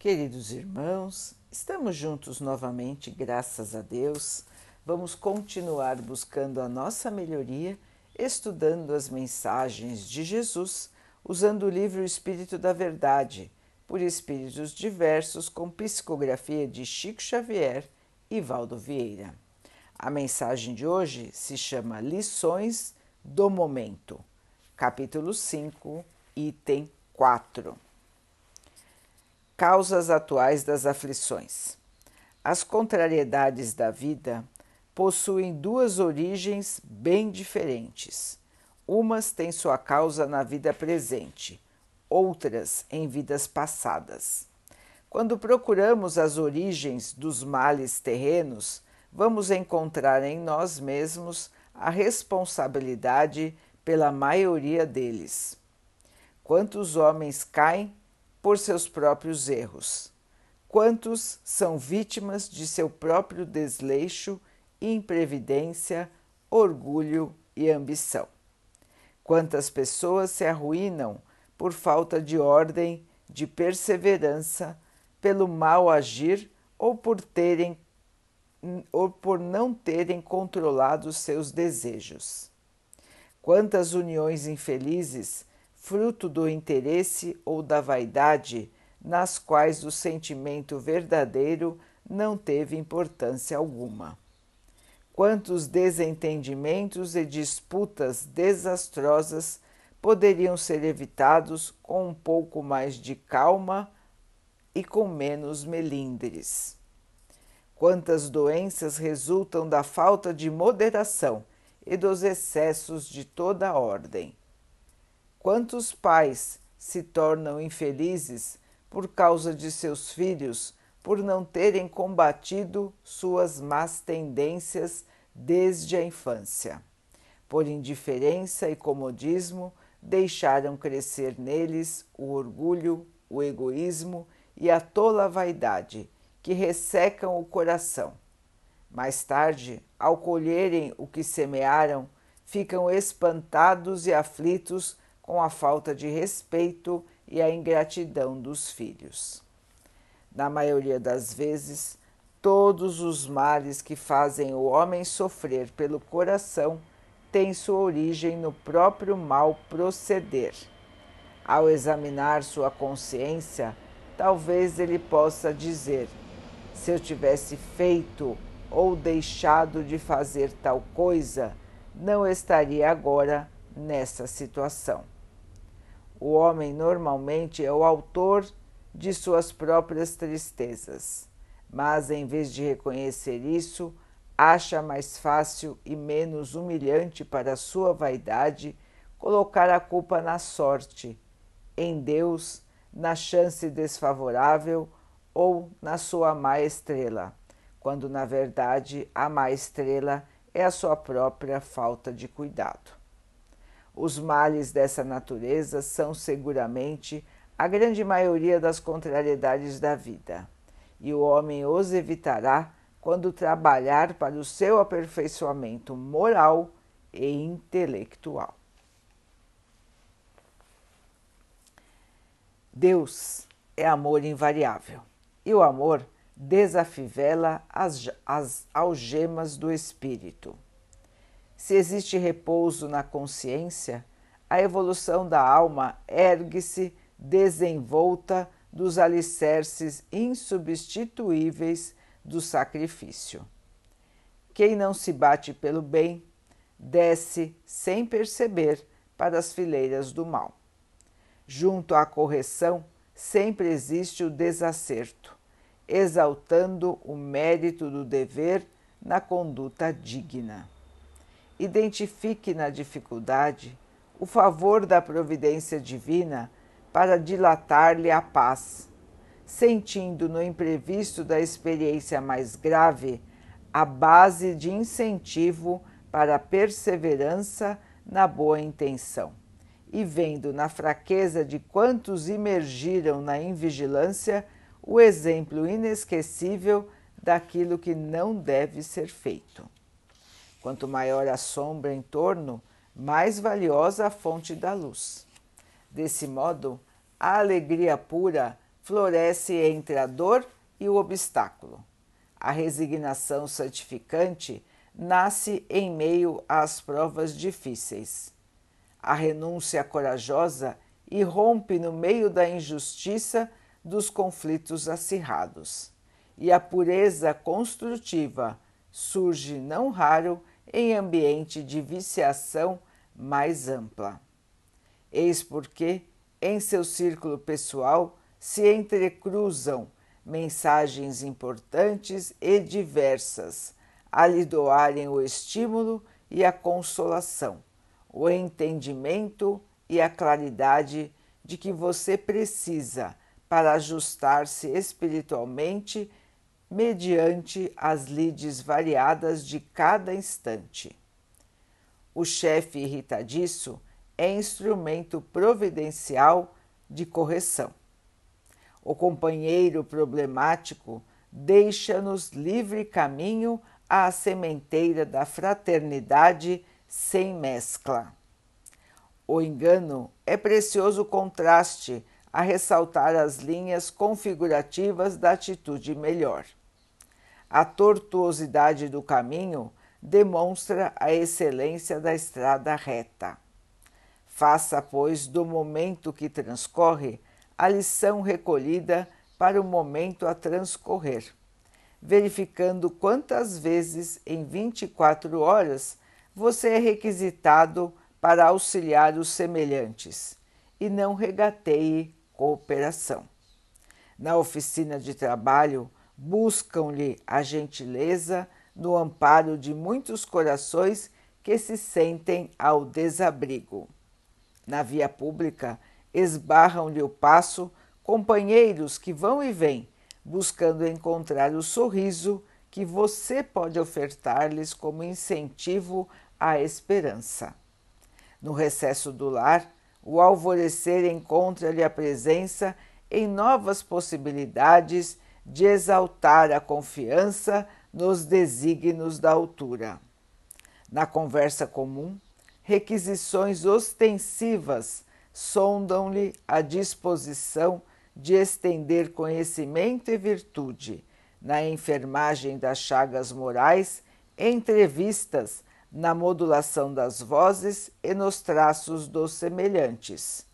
Queridos irmãos, estamos juntos novamente, graças a Deus. Vamos continuar buscando a nossa melhoria, estudando as mensagens de Jesus, usando o livro Espírito da Verdade, por espíritos diversos, com psicografia de Chico Xavier e Valdo Vieira. A mensagem de hoje se chama Lições do Momento, capítulo 5, item 4. Causas atuais das aflições. As contrariedades da vida possuem duas origens bem diferentes. Umas têm sua causa na vida presente, outras em vidas passadas. Quando procuramos as origens dos males terrenos, vamos encontrar em nós mesmos a responsabilidade pela maioria deles. Quantos homens caem por seus próprios erros? Quantos são vítimas de seu próprio desleixo, imprevidência, orgulho e ambição? Quantas pessoas se arruinam por falta de ordem, de perseverança, pelo mal agir ou por terem ou por não terem controlado seus desejos. Quantas uniões infelizes fruto do interesse ou da vaidade, nas quais o sentimento verdadeiro não teve importância alguma. Quantos desentendimentos e disputas desastrosas poderiam ser evitados com um pouco mais de calma e com menos melindres? Quantas doenças resultam da falta de moderação e dos excessos de toda ordem? Quantos pais se tornam infelizes por causa de seus filhos por não terem combatido suas más tendências desde a infância? Por indiferença e comodismo, deixaram crescer neles o orgulho, o egoísmo e a tola vaidade, que ressecam o coração. Mais tarde, ao colherem o que semearam, ficam espantados e aflitos com a falta de respeito e a ingratidão dos filhos. Na maioria das vezes, todos os males que fazem o homem sofrer pelo coração têm sua origem no próprio mal proceder. Ao examinar sua consciência, talvez ele possa dizer: se eu tivesse feito ou deixado de fazer tal coisa, não estaria agora nessa situação. O homem normalmente é o autor de suas próprias tristezas, mas em vez de reconhecer isso, acha mais fácil e menos humilhante para sua vaidade colocar a culpa na sorte, em Deus, na chance desfavorável ou na sua má estrela, quando na verdade a má estrela é a sua própria falta de cuidado. Os males dessa natureza são seguramente a grande maioria das contrariedades da vida, e o homem os evitará quando trabalhar para o seu aperfeiçoamento moral e intelectual. Deus é amor invariável e o amor desafivela as, as algemas do espírito. Se existe repouso na consciência, a evolução da alma ergue-se desenvolta dos alicerces insubstituíveis do sacrifício. Quem não se bate pelo bem, desce sem perceber para as fileiras do mal. Junto à correção, sempre existe o desacerto, exaltando o mérito do dever na conduta digna identifique na dificuldade o favor da providência divina para dilatar-lhe a paz, sentindo no imprevisto da experiência mais grave a base de incentivo para a perseverança na boa intenção, e vendo na fraqueza de quantos imergiram na invigilância o exemplo inesquecível daquilo que não deve ser feito. Quanto maior a sombra em torno, mais valiosa a fonte da luz. Desse modo, a alegria pura floresce entre a dor e o obstáculo. A resignação santificante nasce em meio às provas difíceis. A renúncia corajosa irrompe no meio da injustiça dos conflitos acirrados. E a pureza construtiva surge não raro em ambiente de viciação mais ampla. Eis porque, em seu círculo pessoal, se entrecruzam mensagens importantes e diversas a lhe doarem o estímulo e a consolação, o entendimento e a claridade de que você precisa para ajustar-se espiritualmente mediante as lides variadas de cada instante. O chefe irritadiço é instrumento providencial de correção. O companheiro problemático deixa-nos livre caminho à sementeira da fraternidade sem mescla. O engano é precioso contraste a ressaltar as linhas configurativas da atitude melhor. A tortuosidade do caminho demonstra a excelência da estrada reta. Faça, pois, do momento que transcorre a lição recolhida para o momento a transcorrer, verificando quantas vezes em 24 horas você é requisitado para auxiliar os semelhantes e não regateie cooperação. Na oficina de trabalho, buscam-lhe a gentileza no amparo de muitos corações que se sentem ao desabrigo. Na via pública, esbarram-lhe o passo companheiros que vão e vêm, buscando encontrar o sorriso que você pode ofertar-lhes como incentivo à esperança. No recesso do lar, o alvorecer encontra-lhe a presença em novas possibilidades de exaltar a confiança nos desígnios da altura. Na conversa comum, requisições ostensivas sondam-lhe a disposição de estender conhecimento e virtude na enfermagem das chagas morais, entrevistas na modulação das vozes e nos traços dos semelhantes.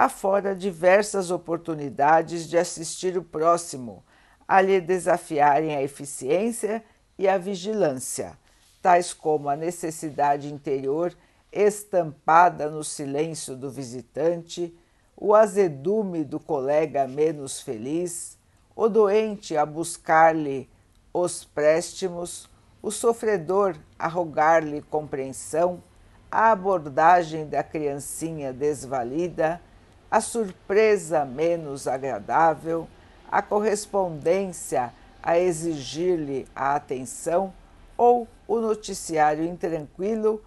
Há fora diversas oportunidades de assistir o próximo a lhe desafiarem a eficiência e a vigilância, tais como a necessidade interior estampada no silêncio do visitante, o azedume do colega menos feliz, o doente a buscar-lhe os préstimos, o sofredor a rogar-lhe compreensão, a abordagem da criancinha desvalida, a surpresa menos agradável, a correspondência a exigir-lhe a atenção ou o noticiário intranquilo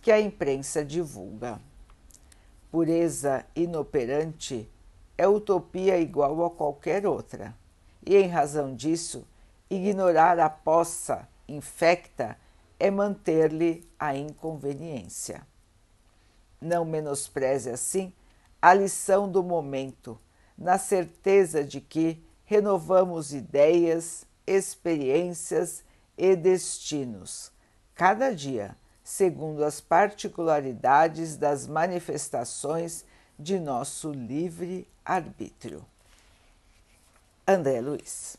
que a imprensa divulga. Pureza inoperante é utopia igual a qualquer outra, e em razão disso, ignorar a poça infecta é manter-lhe a inconveniência. Não menospreze assim a lição do momento, na certeza de que renovamos ideias, experiências e destinos, cada dia segundo as particularidades das manifestações de nosso livre arbítrio. André Luiz.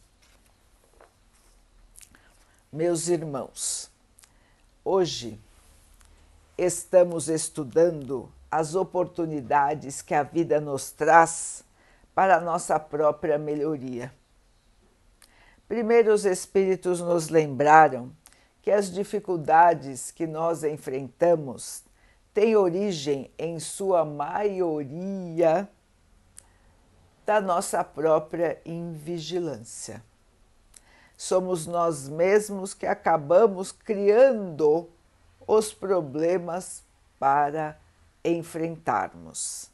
Meus irmãos, hoje estamos estudando as oportunidades que a vida nos traz para a nossa própria melhoria. Primeiro, os Espíritos nos lembraram que as dificuldades que nós enfrentamos têm origem, em sua maioria, da nossa própria invigilância. Somos nós mesmos que acabamos criando os problemas para enfrentarmos.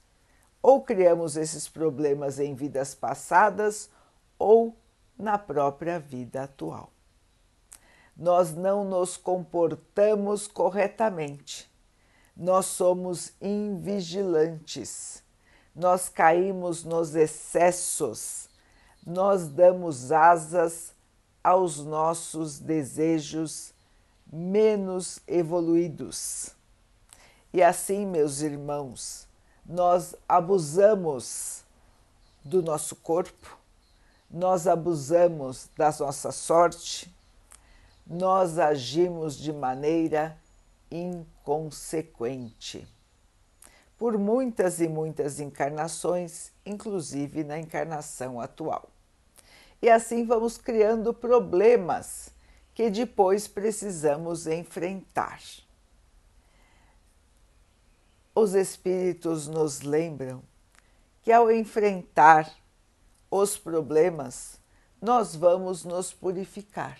Ou criamos esses problemas em vidas passadas ou na própria vida atual nós não nos comportamos corretamente. Nós somos invigilantes. nós caímos nos excessos, nós damos asas aos nossos desejos menos evoluídos. E assim, meus irmãos, nós abusamos do nosso corpo, nós abusamos da nossa sorte, nós agimos de maneira inconsequente. Por muitas e muitas encarnações, inclusive na encarnação atual. E assim vamos criando problemas que depois precisamos enfrentar. Os Espíritos nos lembram que ao enfrentar os problemas, nós vamos nos purificar,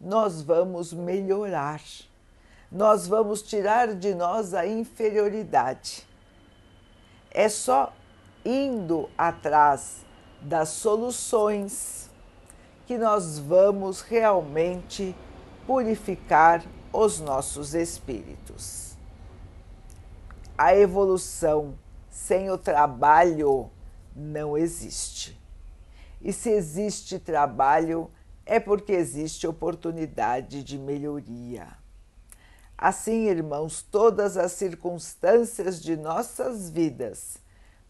nós vamos melhorar, nós vamos tirar de nós a inferioridade. É só indo atrás das soluções que nós vamos realmente purificar os nossos espíritos. A evolução sem o trabalho não existe. E se existe trabalho, é porque existe oportunidade de melhoria. Assim, irmãos, todas as circunstâncias de nossas vidas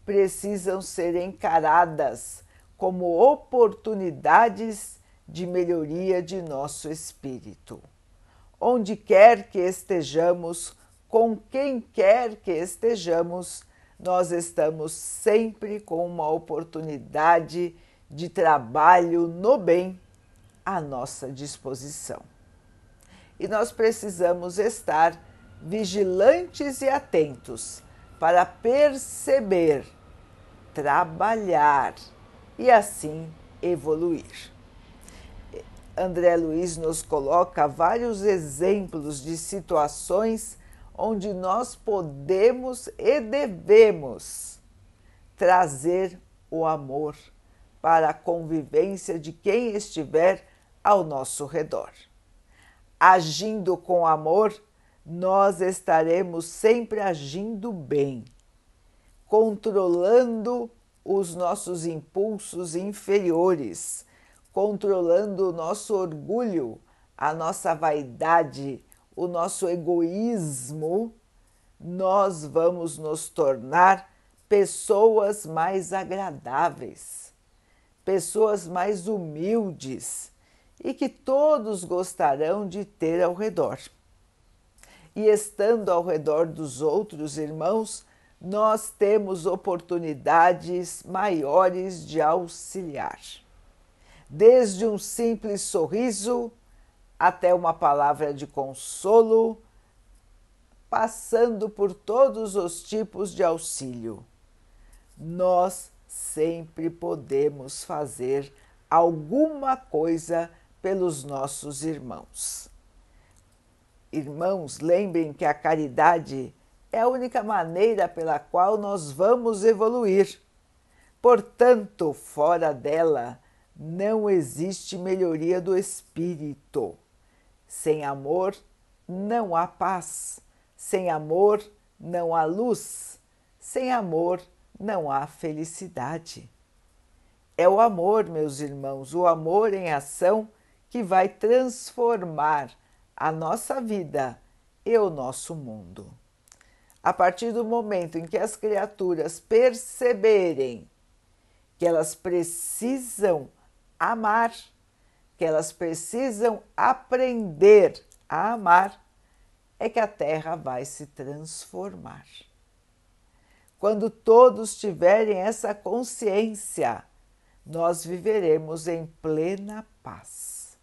precisam ser encaradas como oportunidades de melhoria de nosso espírito. Onde quer que estejamos, com quem quer que estejamos, nós estamos sempre com uma oportunidade de trabalho no bem à nossa disposição. E nós precisamos estar vigilantes e atentos para perceber, trabalhar e assim evoluir. André Luiz nos coloca vários exemplos de situações onde nós podemos e devemos trazer o amor para a convivência de quem estiver ao nosso redor. Agindo com amor, nós estaremos sempre agindo bem, controlando os nossos impulsos inferiores, controlando o nosso orgulho, a nossa vaidade, o nosso egoísmo, nós vamos nos tornar pessoas mais agradáveis, pessoas mais humildes e que todos gostarão de ter ao redor. E estando ao redor dos outros irmãos, nós temos oportunidades maiores de auxiliar. Desde um simples sorriso até uma palavra de consolo, passando por todos os tipos de auxílio. Nós sempre podemos fazer alguma coisa pelos nossos irmãos. Irmãos, lembrem que a caridade é a única maneira pela qual nós vamos evoluir. Portanto, fora dela não existe melhoria do espírito. Sem amor não há paz, sem amor não há luz, sem amor não há felicidade. É o amor, meus irmãos, o amor em ação que vai transformar a nossa vida e o nosso mundo. A partir do momento em que as criaturas perceberem que elas precisam amar que elas precisam aprender a amar, é que a Terra vai se transformar. Quando todos tiverem essa consciência, nós viveremos em plena paz,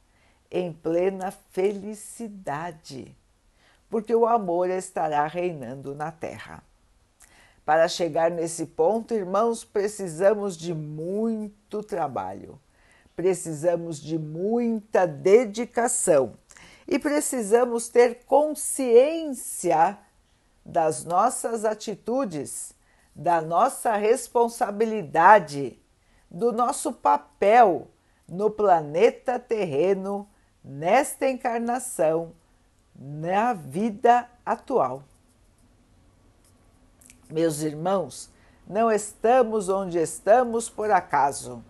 em plena felicidade, porque o amor estará reinando na Terra. Para chegar nesse ponto, irmãos, precisamos de muito trabalho precisamos de muita dedicação e precisamos ter consciência das nossas atitudes, da nossa responsabilidade, do nosso papel no planeta terreno, nesta encarnação, na vida atual. Meus irmãos, Não estamos onde estamos por acaso.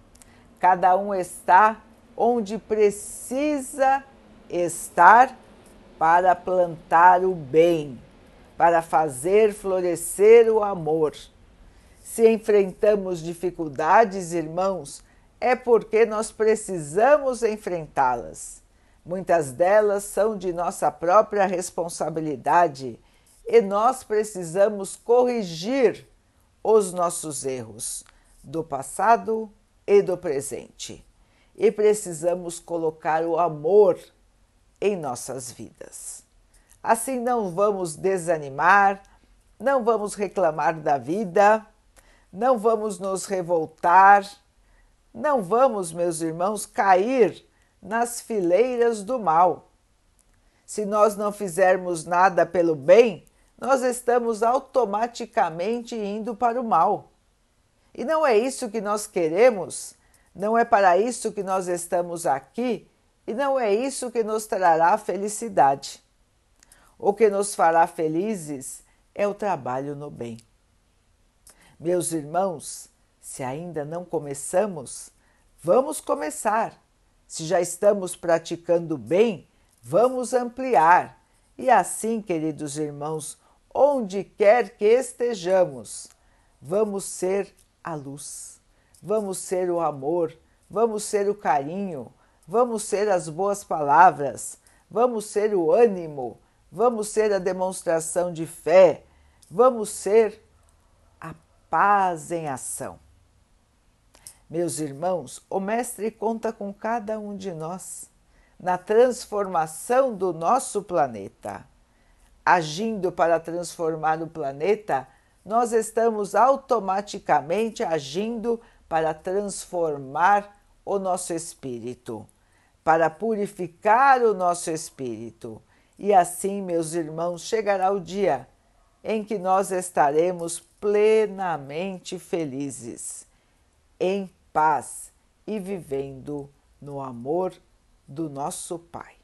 Cada um está onde precisa estar para plantar o bem, para fazer florescer o amor. Se enfrentamos dificuldades, irmãos, é porque nós precisamos enfrentá-las. Muitas delas são de nossa própria responsabilidade e nós precisamos corrigir os nossos erros do passado e do presente. E precisamos colocar o amor em nossas vidas. Assim não vamos desanimar, não vamos reclamar da vida, não vamos nos revoltar, não vamos, meus irmãos, cair nas fileiras do mal. Se nós não fizermos nada pelo bem, nós estamos automaticamente indo para o mal. E não é isso que nós queremos, não é para isso que nós estamos aqui e não é isso que nos trará felicidade. O que nos fará felizes é o trabalho no bem. Meus irmãos, se ainda não começamos, vamos começar. Se já estamos praticando bem, vamos ampliar. E assim, queridos irmãos, onde quer que estejamos, vamos ser a luz, vamos ser o amor, vamos ser o carinho, vamos ser as boas palavras, vamos ser o ânimo, vamos ser a demonstração de fé, vamos ser a paz em ação. Meus irmãos, o Mestre conta com cada um de nós na transformação do nosso planeta. Agindo para transformar o planeta, nós estamos automaticamente agindo para transformar o nosso espírito para purificar o nosso espírito. E assim, meus irmãos, chegará o dia em que nós estaremos plenamente felizes, em paz e vivendo no amor do nosso Pai.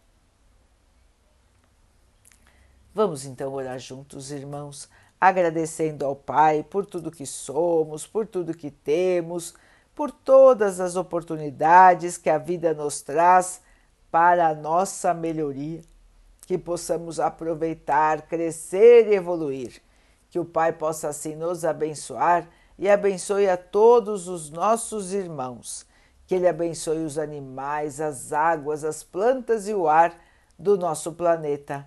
Vamos então orar juntos, irmãos, agradecendo ao Pai por tudo que somos, por tudo que temos por todas as oportunidades que a vida nos traz para a nossa melhoria, que possamos aproveitar, crescer e evoluir. Que o Pai possa assim nos abençoar e abençoe a todos os nossos irmãos. Que Ele abençoe os animais, as águas, as plantas e o ar do nosso planeta